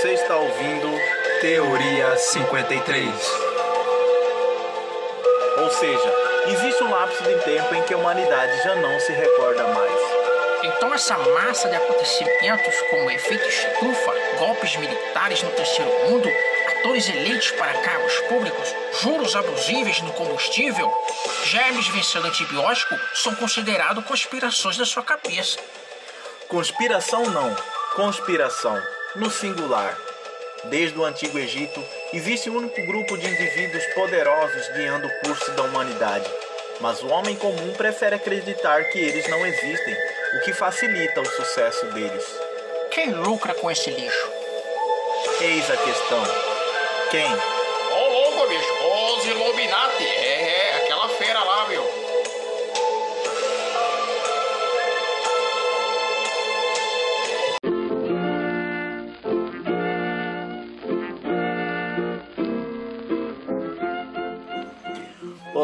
Você está ouvindo Teoria 53. Ou seja, existe um lapso de tempo em que a humanidade já não se recorda mais. Então essa massa de acontecimentos como efeito estufa, golpes militares no terceiro mundo, atores eleitos para cargos públicos, juros abusíveis no combustível, germes vencendo antibiótico são considerados conspirações da sua cabeça. Conspiração não, conspiração, no singular. Desde o Antigo Egito, existe um único grupo de indivíduos poderosos guiando o curso da humanidade. Mas o homem comum prefere acreditar que eles não existem, o que facilita o sucesso deles. Quem lucra com esse lixo? Eis a questão. Quem?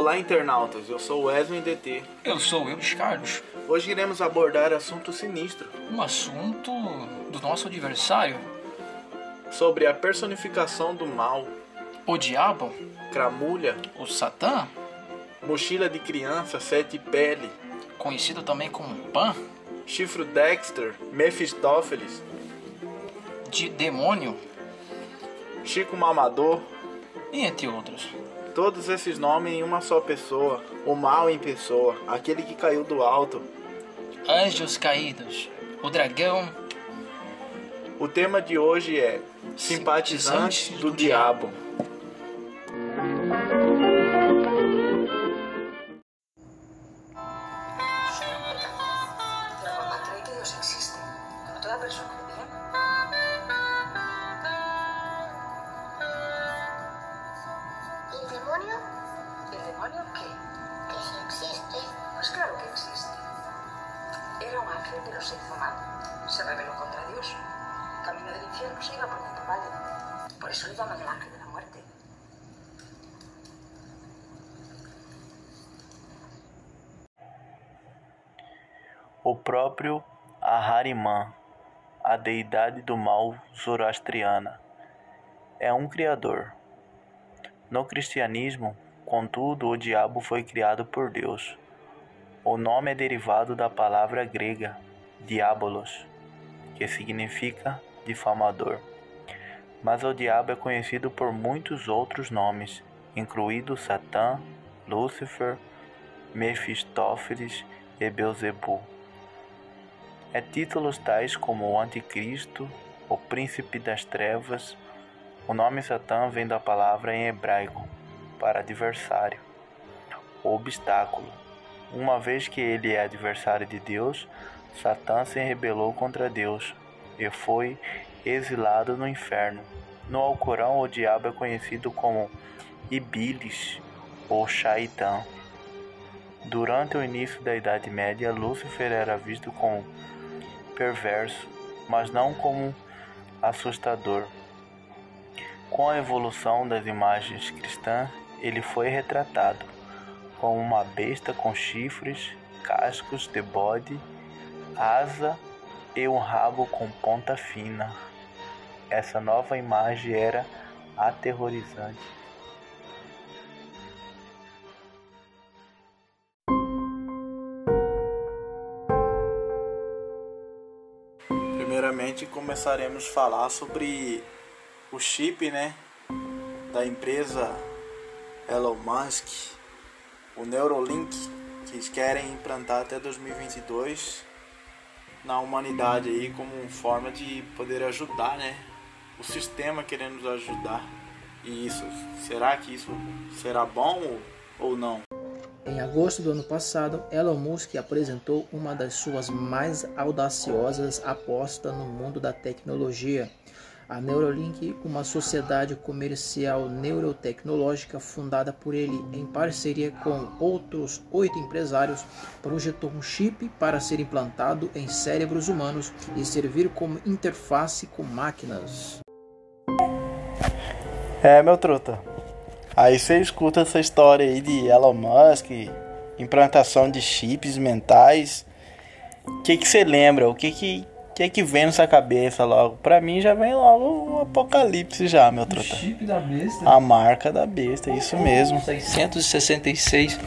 Olá, internautas. Eu sou Wesley DT. Eu sou eu, Carlos. Hoje iremos abordar assunto sinistro. Um assunto do nosso adversário, sobre a personificação do mal, o diabo, cramulha, o Satã, mochila de criança, sete pele, conhecido também como Pan, chifro Dexter, Mefistófeles, de demônio, Chico Mamador, e entre outros. Todos esses nomes em uma só pessoa, o mal em pessoa, aquele que caiu do alto. Anjos caídos, o dragão, O tema de hoje é Simpatizantes do Diabo. La ángel, pero se hizo mal. Se rebeló contra Dios. Camino del infierno se iba poniendo pálido. Por eso le llaman el ángel de la muerte. O próprio Ahariman, a deidade do mal zoroastriana, é um criador. No cristianismo, contudo, o diabo foi criado por Deus. O nome é derivado da palavra grega diabolos, que significa difamador. Mas o diabo é conhecido por muitos outros nomes, incluído Satã, Lúcifer, Mefistófeles e Beuzebu. É títulos tais como o Anticristo, o Príncipe das Trevas. O nome Satã vem da palavra em hebraico para adversário, obstáculo. Uma vez que ele é adversário de Deus, Satã se rebelou contra Deus e foi exilado no inferno. No Alcorão, o diabo é conhecido como Ibilis ou Shaitã. Durante o início da Idade Média, Lúcifer era visto como perverso, mas não como assustador. Com a evolução das imagens cristãs, ele foi retratado como uma besta com chifres, cascos de bode, asa e um rabo com ponta fina. Essa nova imagem era aterrorizante. Primeiramente começaremos a falar sobre o chip, né, da empresa Elon Musk, o Neuralink, que eles querem implantar até 2022 na humanidade aí como forma de poder ajudar, né, o sistema querendo nos ajudar. E isso, será que isso será bom ou não? Em agosto do ano passado, Elon Musk apresentou uma das suas mais audaciosas apostas no mundo da tecnologia. A Neuralink, uma sociedade comercial neurotecnológica fundada por ele em parceria com outros oito empresários, projetou um chip para ser implantado em cérebros humanos e servir como interface com máquinas. É, meu truta. Aí você escuta essa história aí de Elon Musk, implantação de chips mentais. O que que você lembra? O que que que que vem na sua cabeça logo? Pra mim já vem logo o apocalipse já, meu O truta. chip da besta. A marca da besta, isso mesmo. 666.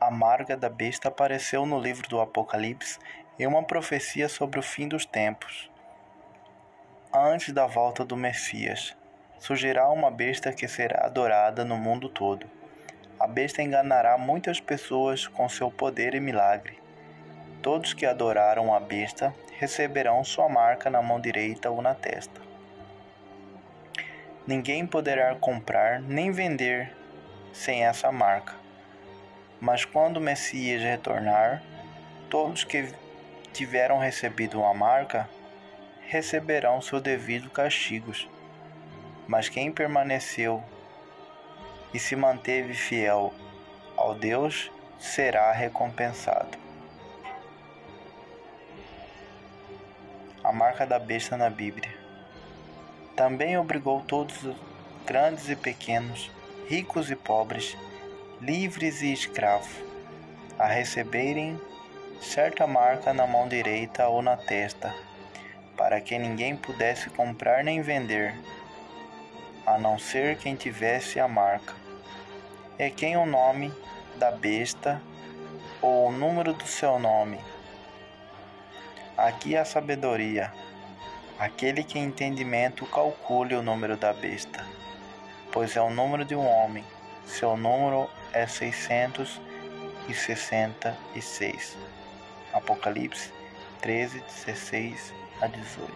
A marca da besta apareceu no livro do Apocalipse em uma profecia sobre o fim dos tempos. Antes da volta do Messias, surgirá uma besta que será adorada no mundo todo. A besta enganará muitas pessoas com seu poder e milagre. Todos que adoraram a besta receberão sua marca na mão direita ou na testa. Ninguém poderá comprar nem vender sem essa marca. Mas quando o Messias retornar, todos que tiveram recebido uma marca receberão seus devidos castigos. Mas quem permaneceu e se manteve fiel ao Deus será recompensado. A marca da besta na Bíblia. Também obrigou todos, grandes e pequenos, ricos e pobres, livres e escravos, a receberem certa marca na mão direita ou na testa, para que ninguém pudesse comprar nem vender, a não ser quem tivesse a marca. É quem o nome da besta ou o número do seu nome. Aqui a sabedoria, aquele que entendimento calcule o número da besta, pois é o número de um homem, seu número é 666. Apocalipse 13, 16 a 18.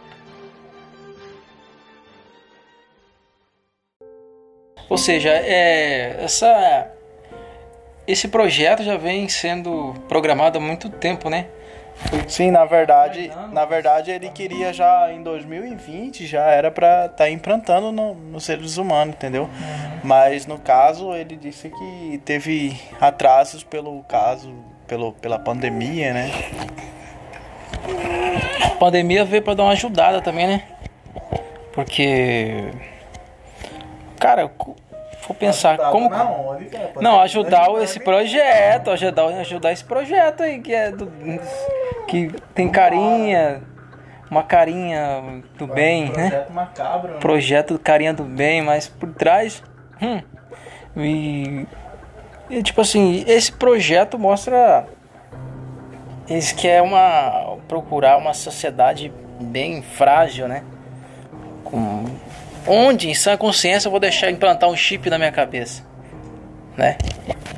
Ou seja, é, essa, esse projeto já vem sendo programado há muito tempo, né? Sim, na verdade, na verdade ele queria já em 2020 já era para estar tá implantando no, nos seres humanos, entendeu? Mas no caso ele disse que teve atrasos pelo caso, pelo, pela pandemia, né? A pandemia veio para dar uma ajudada também, né? Porque cara, vou pensar como não ajudar esse projeto, ajudar ajudar esse projeto aí que é do que tem carinha, uma carinha do bem, né? Macabro, né? Projeto carinha do bem, mas por trás, hum, e, e tipo assim, esse projeto mostra eles querem uma procurar uma sociedade bem frágil, né? Com onde em sã consciência eu vou deixar implantar um chip na minha cabeça, né?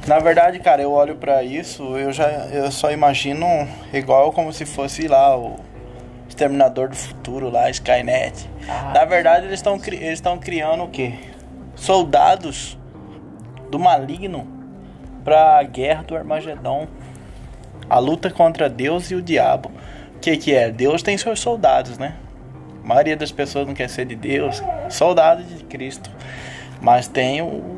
Na verdade, cara, eu olho para isso, eu já eu só imagino igual como se fosse lá o Exterminador do Futuro lá, Skynet. Ah, Na verdade, eles estão eles estão criando o quê? Soldados do maligno para a guerra do Armagedon. A luta contra Deus e o diabo. O que que é? Deus tem seus soldados, né? A maioria das pessoas não quer ser de Deus, soldado de Cristo. Mas tem o,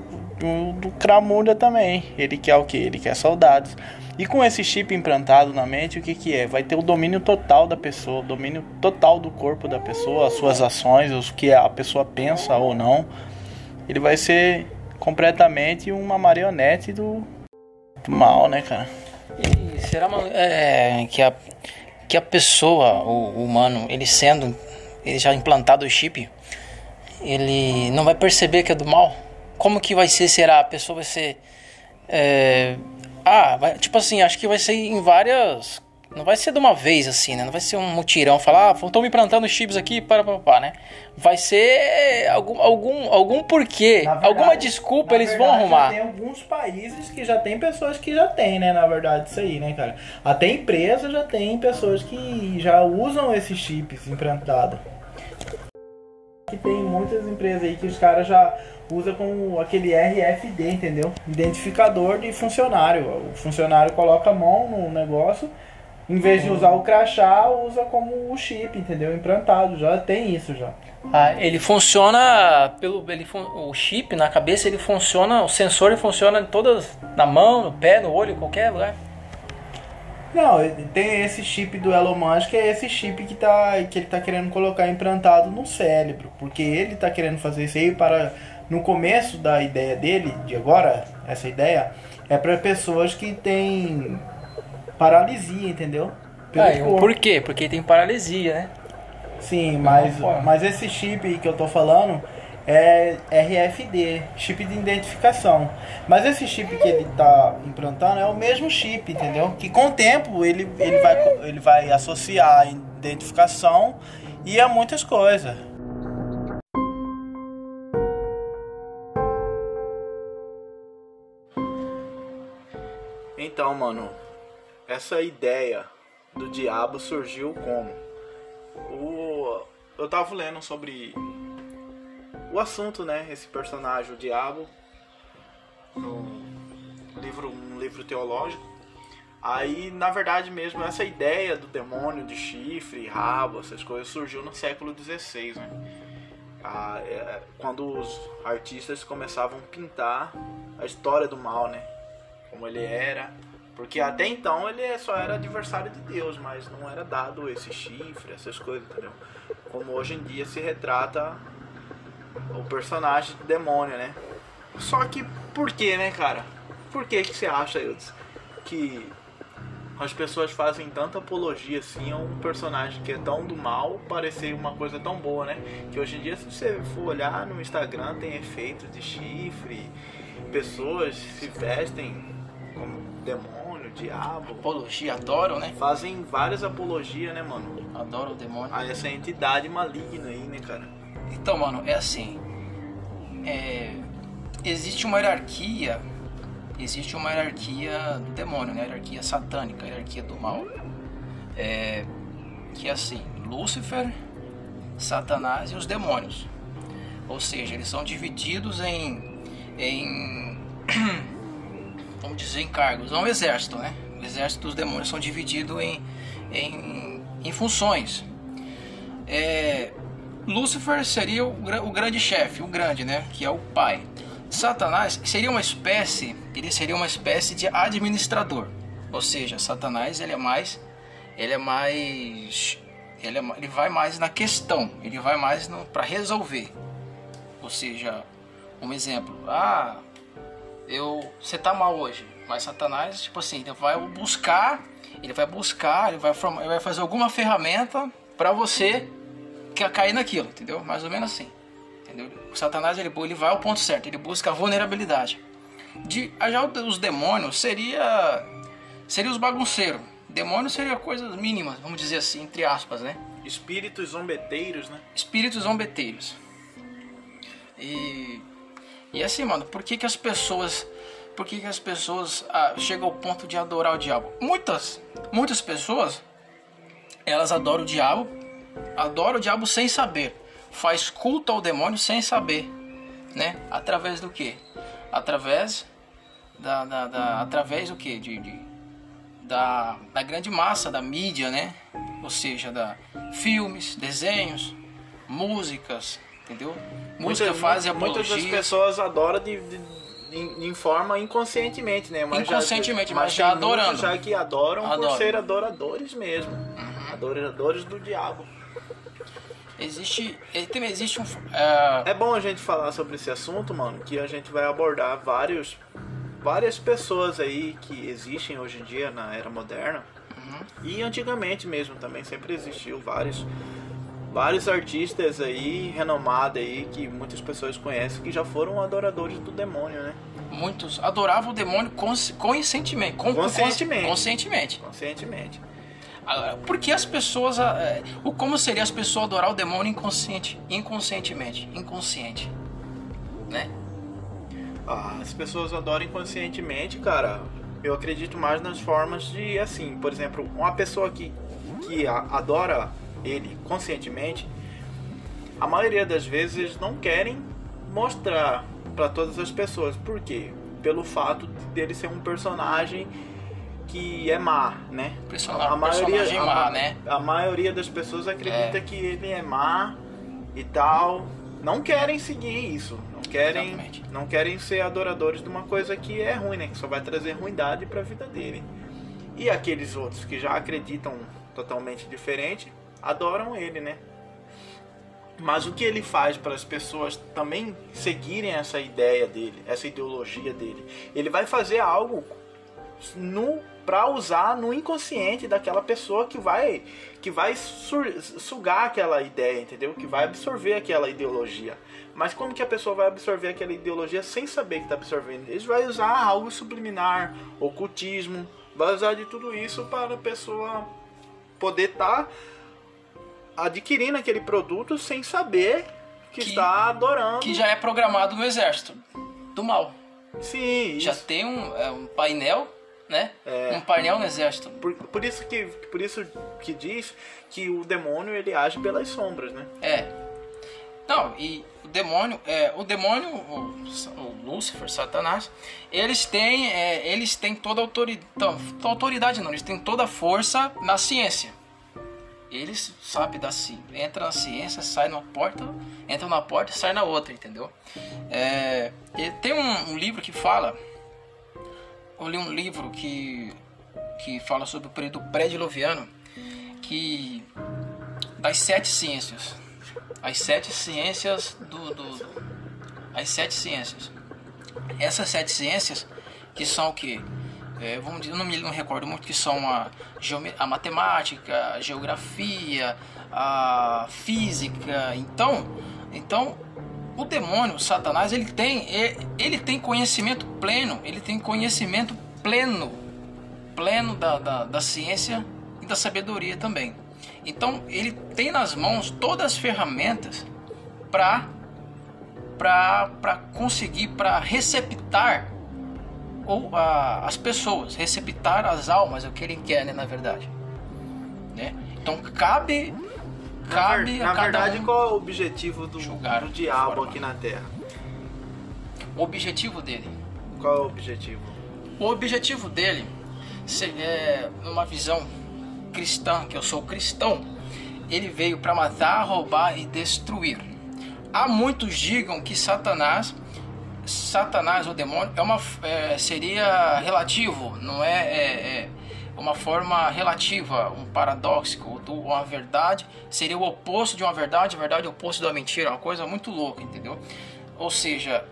o do Cramulha também. Ele quer o que? Ele quer soldados. E com esse chip implantado na mente, o que, que é? Vai ter o domínio total da pessoa, o domínio total do corpo da pessoa, as suas ações, o que a pessoa pensa ou não. Ele vai ser completamente uma marionete do, do mal, né, cara? E será é, que, a, que a pessoa, o, o humano, ele sendo, ele já implantado o chip, ele não vai perceber que é do mal? Como que vai ser, será? A pessoa vai ser... É, ah, vai, tipo assim, acho que vai ser em várias... Não vai ser de uma vez assim, né? Não vai ser um mutirão, falar, ah, estão me implantando chips aqui, para, para, para, né? Vai ser algum, algum, algum porquê, verdade, alguma desculpa eles verdade, vão arrumar. Tem alguns países que já tem pessoas que já tem, né? Na verdade, isso aí, né, cara? Até empresa já tem pessoas que já usam esses chips implantados. Que tem muitas empresas aí que os caras já usa com aquele RFD, entendeu? Identificador de funcionário. O funcionário coloca a mão no negócio, em vez de usar o crachá, usa como o chip, entendeu? Implantado, já tem isso já. Ah, ele funciona pelo ele o chip na cabeça, ele funciona, o sensor ele funciona em todas na mão, no pé, no olho, qualquer lugar. Não, tem esse chip do Elon Musk, que é esse chip que, tá, que ele tá querendo colocar implantado no cérebro, porque ele tá querendo fazer isso aí para no começo da ideia dele, de agora, essa ideia, é para pessoas que têm paralisia, entendeu? pelo Ah, corpo. por quê? Porque tem paralisia, né? Sim, mas, mas esse chip que eu tô falando é RFD, chip de identificação. Mas esse chip que ele tá implantando é o mesmo chip, entendeu? Que com o tempo ele, ele, vai, ele vai associar a identificação e a muitas coisas. Então, mano, essa ideia do diabo surgiu como? O, eu tava lendo sobre o assunto, né? Esse personagem, o diabo, no livro, um livro teológico. Aí, na verdade mesmo, essa ideia do demônio de chifre, rabo, essas coisas, surgiu no século XVI, né? É, quando os artistas começavam a pintar a história do mal, né? Como ele era. Porque até então ele só era adversário de Deus, mas não era dado esse chifre, essas coisas, entendeu? Como hoje em dia se retrata o personagem do demônio, né? Só que por que, né, cara? Por que que você acha, Eudes, que as pessoas fazem tanta apologia assim a um personagem que é tão do mal parecer uma coisa tão boa, né? Que hoje em dia, se você for olhar no Instagram, tem efeitos de chifre, pessoas se vestem como demônio, diabo, Apologia, adoram, né? fazem várias apologias, né, mano? Adoram o demônio. A essa entidade maligna aí, né, cara? Então, mano, é assim. É, existe uma hierarquia. Existe uma hierarquia do demônio, né? Hierarquia satânica, hierarquia do mal. É, que é assim, Lúcifer, Satanás e os demônios. Ou seja, eles são divididos em, em vamos dizer, em cargos. É um exército, né? O exército dos demônios são divididos em, em, em funções. É, Lúcifer seria o, o grande chefe, o grande, né? Que é o pai. Satanás seria uma espécie, ele seria uma espécie de administrador. Ou seja, Satanás ele é mais, ele é mais, ele, é, ele vai mais na questão, ele vai mais para resolver. Ou seja, um exemplo, ah, eu, você tá mal hoje, mas Satanás, tipo assim, ele vai buscar, ele vai buscar, ele vai, ele vai fazer alguma ferramenta para você cair naquilo, entendeu? Mais ou menos assim. Entendeu? O Satanás ele, ele vai ao ponto certo, ele busca a vulnerabilidade. De, já os demônios seria seria os bagunceiros. Demônio seria coisas mínimas, vamos dizer assim, entre aspas, né? Espíritos zombeteiros, né? Espíritos zombeteiros. E e assim, mano, por que que as pessoas por que que as pessoas ah, chegam ao ponto de adorar o diabo? Muitas muitas pessoas elas adoram o diabo, adoram o diabo sem saber, faz culto ao demônio sem saber, né? Através do que? Através da, da, da- através do que? De, de- da, da grande massa da mídia, né? Ou seja, da filmes, desenhos, músicas, entendeu? Música Muitas- faz Muitas das apologia. pessoas adoram de, de, forma inconscientemente, né? Mas já- Inconscientemente, mas já adorando. Já que adoram por Adoram. Uhum. ser adoradores mesmo. Adoradores do diabo. Existe, também existe um, é, É bom a gente falar sobre esse assunto, mano, que a gente vai abordar vários, várias pessoas aí que existem hoje em dia na era moderna. E antigamente mesmo também sempre existiu vários vários artistas aí renomados aí que muitas pessoas conhecem que já foram adoradores do demônio, né? muitos adoravam o demônio cons, conscientemente, con- Conscientemente. conscientemente. Conscientemente. Agora, por que as pessoas, ah, é, o como seria as pessoas adorar o demônio inconsciente, inconscientemente, inconsciente, né? Ah, as pessoas adoram inconscientemente, cara. Eu acredito mais nas formas de, assim, por exemplo, uma pessoa que, que adora ele conscientemente, a maioria das vezes eles não querem mostrar para todas as pessoas. Por quê? Pelo fato dele ser um personagem que é má, né? Persona- personagem a, má, né? A maioria das pessoas acredita É. que ele é má e tal. Não querem seguir isso. Não querem, Exatamente. não querem ser adoradores de uma coisa que é ruim, né? Que só vai trazer ruindade para a vida dele. E aqueles outros que já acreditam totalmente diferente, adoram ele, né? Mas o que ele faz para as pessoas também seguirem essa ideia dele, essa ideologia dele? Ele vai fazer algo no para usar no inconsciente daquela pessoa que vai que vai sugar aquela ideia, entendeu? Que vai absorver aquela ideologia. Mas como que a pessoa vai absorver aquela ideologia sem saber que está absorvendo? Eles vai usar algo subliminar, ocultismo, vai usar de tudo isso para a pessoa poder estar adquirindo aquele produto sem saber que, Que- está adorando. Que já é programado no exército do mal. Sim, Já isso. tem um, é, um painel, né? É. Um painel no exército. Por, por isso que por isso que diz que o demônio ele age pelas sombras, né? É. Não, e o demônio, é, o demônio, o, o Lúcifer, Satanás, eles têm, é, eles têm toda a autoridade, autoridade não, eles têm toda a força na ciência. Eles sabem da ci- entra na ciência, sai numa porta, entra na porta e sai na outra, entendeu? É, tem um, um livro que fala, eu li um livro que que fala sobre o período pré-diluviano, que das sete ciências, as sete ciências do, do, do- as sete ciências. Essas sete ciências que são o que? vamos dizer, não me não recordo muito que são a, a matemática, a geografia, a física. Então, então o demônio, Satanás, ele tem ele, ele tem conhecimento pleno, ele tem conhecimento pleno, pleno da, da, da ciência e da sabedoria também. Então ele tem nas mãos todas as ferramentas para para conseguir para receptar ou a, as pessoas, receptar as almas, é o que ele quer, né, na verdade. Né? Então cabe Na, cabe ver- a na verdade, um qual é o objetivo do, do diabo aqui na Terra? o objetivo dele. Qual é o objetivo? O objetivo dele, se- é, numa visão cristã, que eu sou cristão, ele veio para matar, roubar e destruir. Há muitos digam que Satanás, Satanás, o demônio, é uma, é, seria relativo, não é, é- é uma forma relativa, um paradoxo, do- uma verdade seria o oposto de uma verdade, a verdade é o oposto da mentira, uma coisa muito louca, entendeu? Ou seja,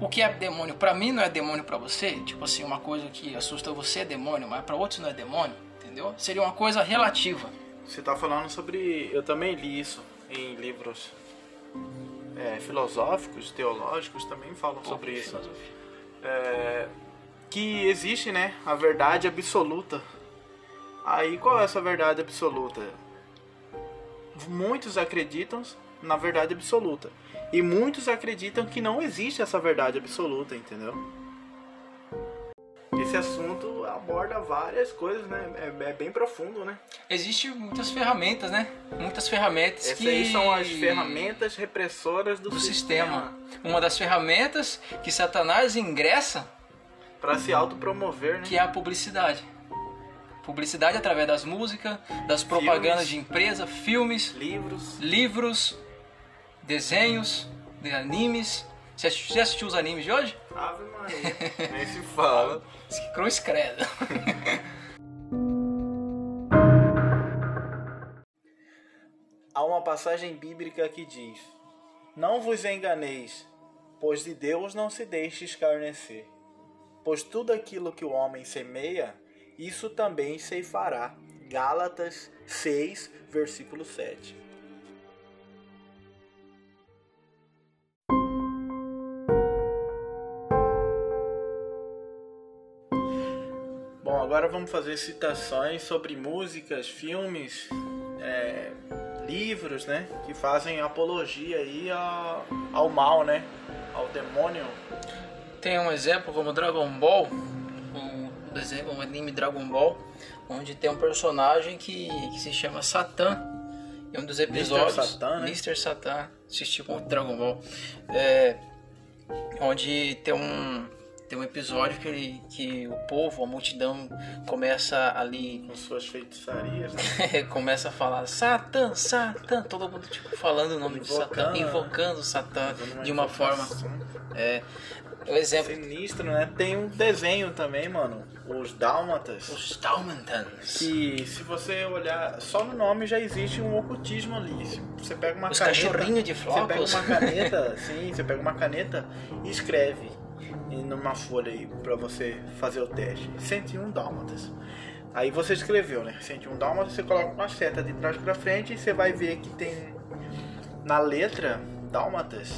o que é demônio para mim não é demônio para você, tipo assim, uma coisa que assusta você é demônio, mas para outros não é demônio, entendeu? Seria uma coisa relativa. Você está falando sobre. Eu também li isso em livros é, filosóficos, teológicos, também falam sobre isso. É, que existe, né, a verdade absoluta. Aí qual é essa verdade absoluta? Muitos acreditam na verdade absoluta. E muitos acreditam que não existe essa verdade absoluta, entendeu? Esse assunto aborda várias coisas, né? É, é bem profundo, né? Existem muitas ferramentas, né? Muitas ferramentas Essas que aí são as ferramentas repressoras do, do sistema. Uma das ferramentas que Satanás ingressa, Para se autopromover, né? que é a publicidade. Publicidade através das músicas, das propagandas Filmes. de empresa, filmes, Livros. livros, desenhos, de animes. Você assistiu, você assistiu os animes de hoje? Ave Maria. Nem se fala. Cruz credo. Há uma passagem bíblica que diz: Não vos enganeis, pois de Deus não se deixe escarnecer. Pois tudo aquilo que o homem semeia, isso também ceifará. Gálatas 6, versículo 7. Bom, agora vamos fazer citações sobre músicas, filmes, é, livros, né? Que fazem apologia aí ao, ao mal, né? Ao demônio. Tem um exemplo como Dragon Ball, um desenho, um anime Dragon Ball, onde tem um personagem que, que se chama Satã. Em um dos episódios, Satan, né? Mr. Satan, assisti muito Dragon Ball, é, onde tem um tem um episódio que, ele, que o povo, a multidão começa ali Com suas feitiçarias, né? começa a falar Satã, Satã, todo mundo tipo falando o nome de Satã, Invocando, invocando Satã de uma forma é, o exemplo Sinistro, né? Tem um desenho também, mano. Os Dálmatas. os Dalmantans. Que se você olhar, só no nome já existe um ocultismo ali. Você pega uma Os caneta. cachorrinhos de Você pega flocos. uma caneta, sim, você pega uma caneta e escreve numa folha aí para você fazer o teste. 101 dálmatas. Aí você escreveu, né? 101 dálmatas, você coloca uma seta de trás para frente e você vai ver que tem na letra dálmatas,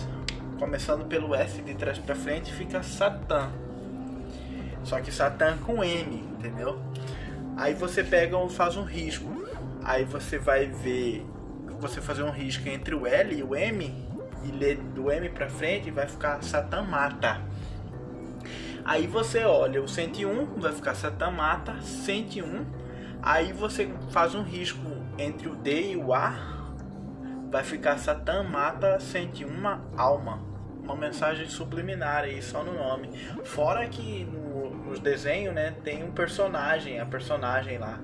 começando pelo S de trás para frente, fica Satã. Só que Satã com M, entendeu? Aí você pega e faz um risco. Aí você vai ver você fazer um risco entre o L e o M e ler do M para frente vai ficar Satã mata. Aí você olha o 101, vai ficar Satã mata 101. Aí você faz um risco entre o D e o A, vai ficar Satã mata 101 alma. Uma mensagem subliminar aí só no nome. Fora que no, nos desenhos, né, tem um personagem, a personagem lá.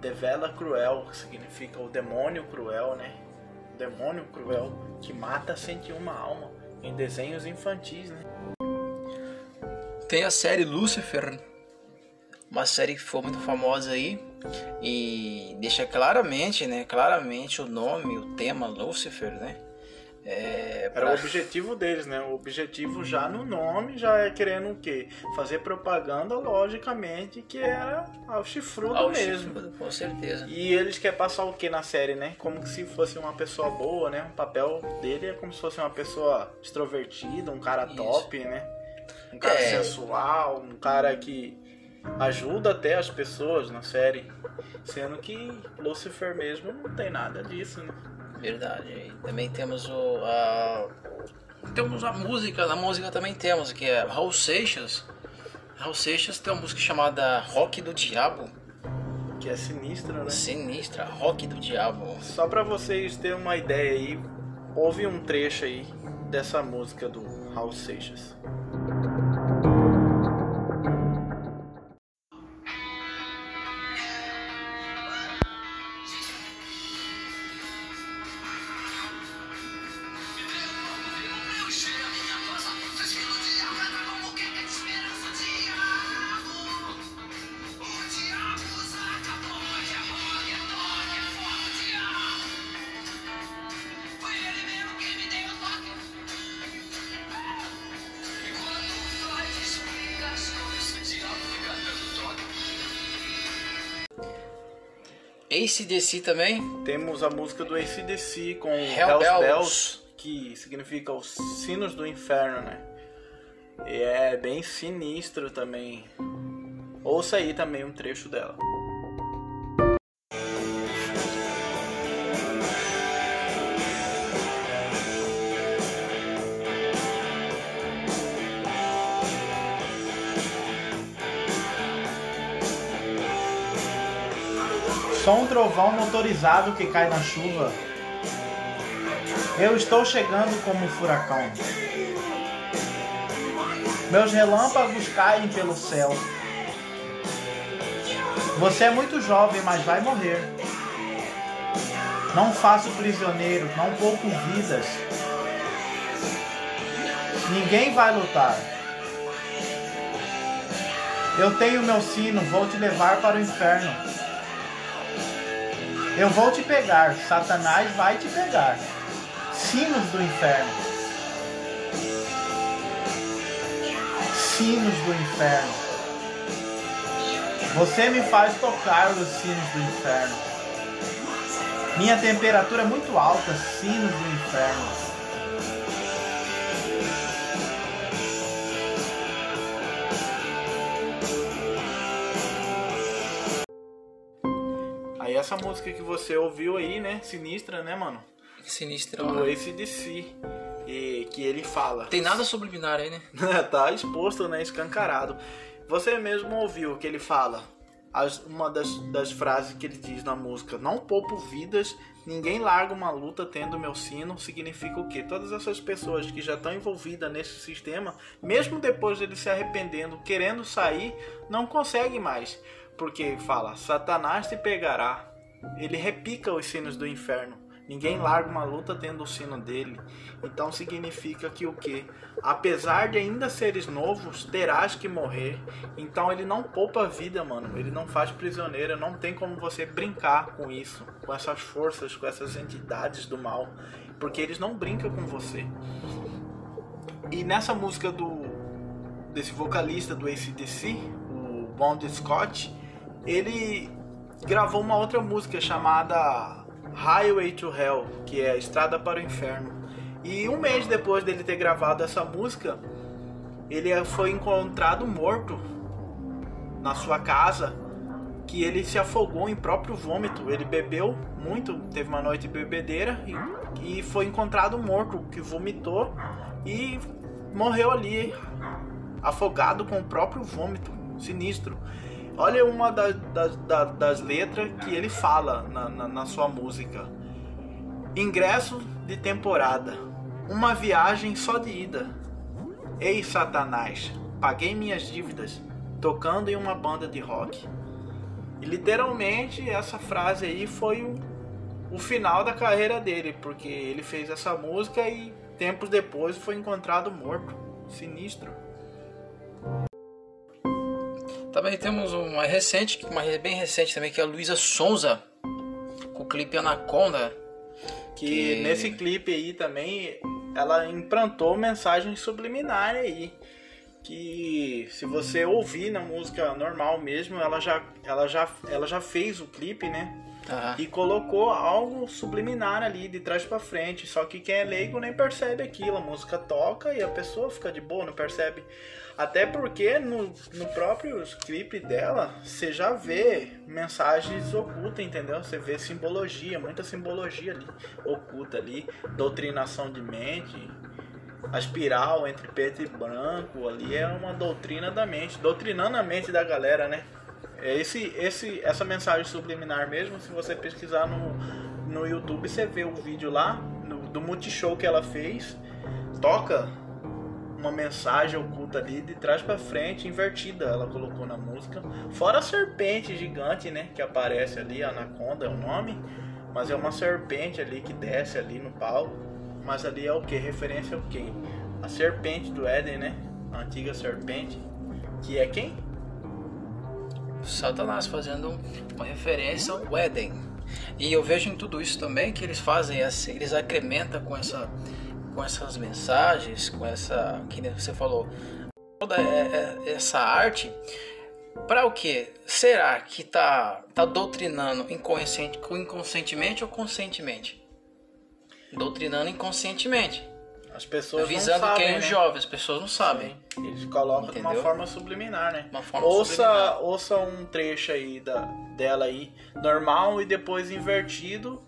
Devela Cruel, que significa o demônio cruel, né? O demônio cruel que mata 101 alma em desenhos infantis, né? Tem a série Lucifer, uma série que foi muito famosa aí e deixa claramente, né, claramente o nome, o tema Lucifer, né? É, pra... Era o objetivo deles, né? O objetivo já no nome já é querendo o quê? Fazer propaganda, logicamente, que era ao chifrudo ao mesmo. Chifrudo, com certeza. E eles querem passar o que na série, né? Como se fosse uma pessoa boa, né? O papel dele é como se fosse uma pessoa extrovertida, um cara Isso. top, né? um cara é. sensual, um cara que ajuda até as pessoas na série. Sendo que Lucifer mesmo não tem nada disso, né? Verdade. E também temos o. A... Temos a música, na música também temos, que é Raul Seixas. Raul Seixas tem uma música chamada Rock do Diabo. Que é sinistra, né? Sinistra, Rock do Diabo. Só pra vocês terem uma ideia aí, houve um trecho aí dessa música do Raul Seixas. ACDC também. Temos a música do ACDC com Hell Bells, Bells, que significa os sinos do inferno, né? E é bem sinistro também. Ouça aí também um trecho dela. Um trovão motorizado que cai na chuva. Eu estou chegando como um furacão. Meus relâmpagos caem pelo céu. Você é muito jovem, mas vai morrer. Não faço prisioneiro, não pouco vidas. Ninguém vai lutar. Eu tenho meu sino, vou te levar para o inferno. Eu vou te pegar, Satanás vai te pegar. Sinos do inferno. Sinos do inferno. Você me faz tocar os sinos do inferno. Minha temperatura é muito alta, sinos do inferno. Essa música que você ouviu aí, né? Sinistra, né, mano? Sinistra. Do? ACDC. E que ele fala. Tem nada subliminar aí, né? tá exposto, né? Escancarado. Você mesmo ouviu que ele fala. As, uma das, das frases que ele diz na música: Não poupo vidas, ninguém larga uma luta tendo meu sino. Significa o quê? Todas essas pessoas que já estão envolvidas nesse sistema, mesmo depois dele se arrependendo, querendo sair, não conseguem mais. Porque fala: Satanás te pegará, ele repica os sinos do inferno. Ninguém larga uma luta tendo o sino dele. Então significa que o que? Apesar de ainda seres novos, terás que morrer. Então ele não poupa a vida, mano. Ele não faz prisioneiro. Não tem como você brincar com isso, com essas forças, com essas entidades do mal, porque eles não brincam com você. E nessa música do desse vocalista do ACDC, o Bon Scott, ele gravou uma outra música chamada Highway to Hell, que é Estrada para o Inferno. E um mês depois dele ter gravado essa música, ele foi encontrado morto na sua casa, que ele se afogou em próprio vômito. Ele bebeu muito, teve uma noite bebedeira e, e foi encontrado morto, que vomitou e morreu ali, afogado com o próprio vômito. Sinistro. Olha uma da, da, da, das letras que ele fala na, na, na sua música: Ingresso de temporada, uma viagem só de ida. Ei, Satanás, paguei minhas dívidas tocando em uma banda de rock. E literalmente essa frase aí foi o, o final da carreira dele, porque ele fez essa música e tempos depois foi encontrado morto. Sinistro. Também temos uma recente, uma bem recente também, que é a Luísa Sonza, com o clipe Anaconda. Que, que, nesse clipe aí também ela implantou mensagem subliminar aí. Que se você ouvir na música normal mesmo, ela já, ela já, ela já fez o clipe, né? Uhum. E colocou algo subliminar ali de trás para frente. Só que quem é leigo nem percebe aquilo. A música toca e a pessoa fica de boa, não percebe. Até porque no, no próprio clipe dela, você já vê mensagens ocultas, entendeu? Você vê simbologia, muita simbologia ali, oculta ali, doutrinação de mente, a espiral entre preto e branco ali é uma doutrina da mente, doutrinando a mente da galera, né? É esse, esse, essa mensagem subliminar mesmo, se você pesquisar no, no YouTube, você vê o vídeo lá no, do multishow que ela fez, toca uma mensagem oculta ali de trás para frente, invertida, ela colocou na música. Fora a serpente gigante, né, que aparece ali, Anaconda é o nome, mas é uma serpente ali que desce ali no palco. Mas ali é o que? Referência ao quem? A serpente do Éden, né? A antiga serpente, que é quem? Satanás fazendo uma referência ao Éden. E eu vejo em tudo isso também que eles fazem assim, eles acrementam com essa com essas mensagens, com essa que você falou, toda é, é, essa arte, para o que? Será que tá tá doutrinando inconsciente, inconscientemente ou conscientemente? Doutrinando inconscientemente. As pessoas Visando não sabem, quem? Os né? jovens, as pessoas não sabem. Sim. Eles colocam de uma Entendeu? forma subliminar, né? Uma forma ouça, subliminar. ouça um trecho aí da, dela aí, normal e depois invertido.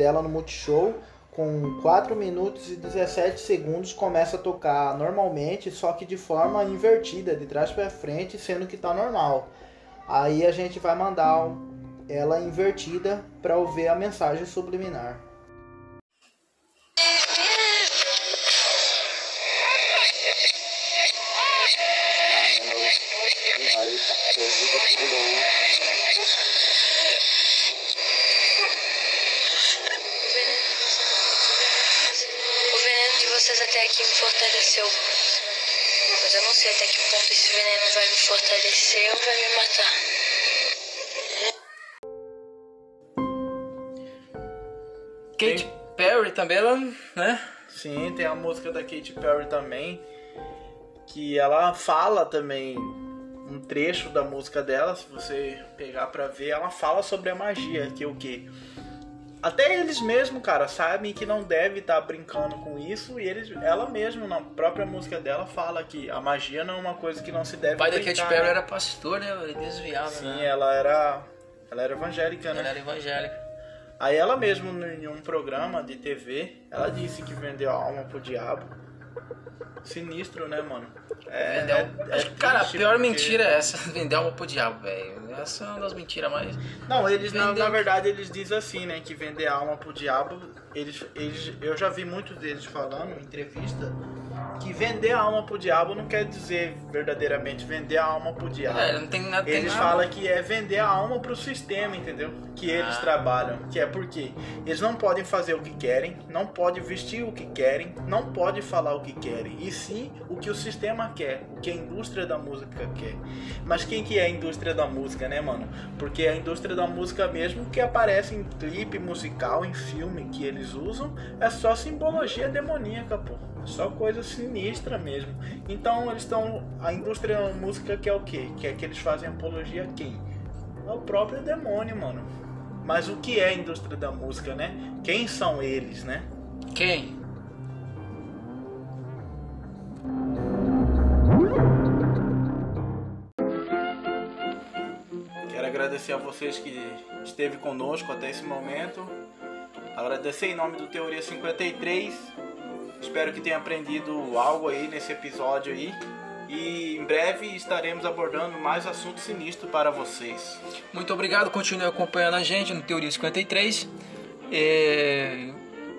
Dela no Multishow. Com 4 minutos e 17 segundos começa a tocar normalmente, só que de forma invertida, de trás para frente, sendo que tá normal. Aí a gente vai mandar ela invertida para ouvir a mensagem subliminar. Também, ela, né? Sim, tem a música da Katy Perry também, que ela fala também um trecho da música dela, se você pegar pra ver, ela fala sobre a magia, que é o que até eles mesmos, cara, sabem que não deve estar brincando com isso e eles, ela mesma na própria música dela fala que a magia não é uma coisa que não se deve O pai da brincar. Katy Perry né? era pastor, né? Ele desviava, Sim, né? ela era ela era evangélica, né? Ela era evangélica. Aí ela mesma, em um programa de TV, ela disse que vendeu a alma pro diabo. Sinistro, né, mano? É, Vender alma- é- é Acho cara, a pior porque- mentira é essa, vender alma pro diabo, velho. Essa é uma das mentiras mais. Não, eles na, Vender- na verdade eles dizem assim, né, que vender a alma pro diabo, eles, eles eu já vi muitos deles falando em entrevista que vender a alma pro diabo não quer dizer verdadeiramente vender a alma pro diabo. É, não tem nada. Eles falam que é vender a alma pro sistema, entendeu? Que eles Ah. trabalham. Que é porque eles não podem fazer o que querem, não podem vestir o que querem, não podem falar o que querem. E sim o que o sistema quer, o que a indústria da música quer. Mas quem que é a indústria da música, né, mano? Porque a indústria da música mesmo que aparece em clipe musical, em filme que eles usam, é só simbologia demoníaca, pô. Só coisa sinistra mesmo. Então eles estão. A indústria da música que é o quê? Que é que eles fazem apologia a quem? É o próprio demônio, mano. Mas o que é a indústria da música, né? Quem são eles, né? Quem? Quero agradecer a vocês que esteve conosco até esse momento. Agradecer em nome do Teoria 53. Espero que tenha aprendido algo aí nesse episódio aí. E em breve estaremos abordando mais assuntos sinistros para vocês. Muito obrigado, continue acompanhando a gente no Teoria 53. É,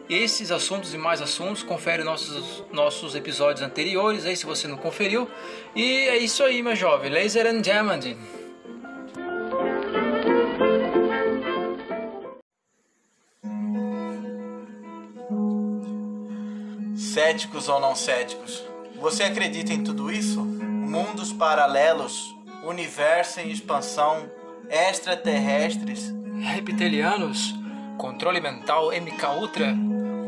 Esses assuntos e mais assuntos, confere nossos, nossos episódios anteriores aí se você não conferiu. E é isso aí, meu jovem. Laser and Diamond. Céticos ou não céticos, você acredita em tudo isso? Mundos paralelos, universo em expansão, extraterrestres, Reptilianos, controle mental MK Ultra,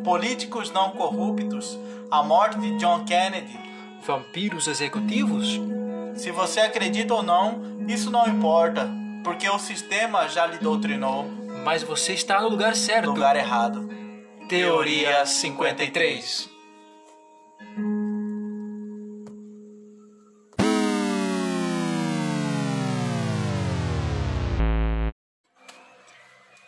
políticos não corruptos, a morte de John Kennedy. vampiros executivos? Se você acredita ou não, isso não importa, porque o sistema já lhe doutrinou Mas você está no lugar certo. lugar errado. Teoria 53.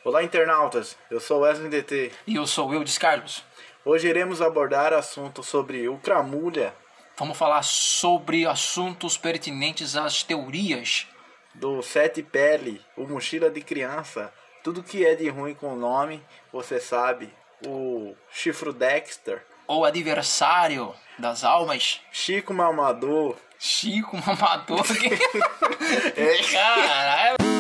Olá, internautas. Eu sou Wesley DT. E eu sou Will Carlos. Hoje iremos abordar assunto sobre o Cramulha Vamos falar sobre assuntos pertinentes às teorias. do Sete Pele, o Mochila de Criança. Tudo que é de ruim com o nome, você sabe. O Chifro Dexter, Ou adversário das almas. Chico Mamador. Chico Mamador. Caralho.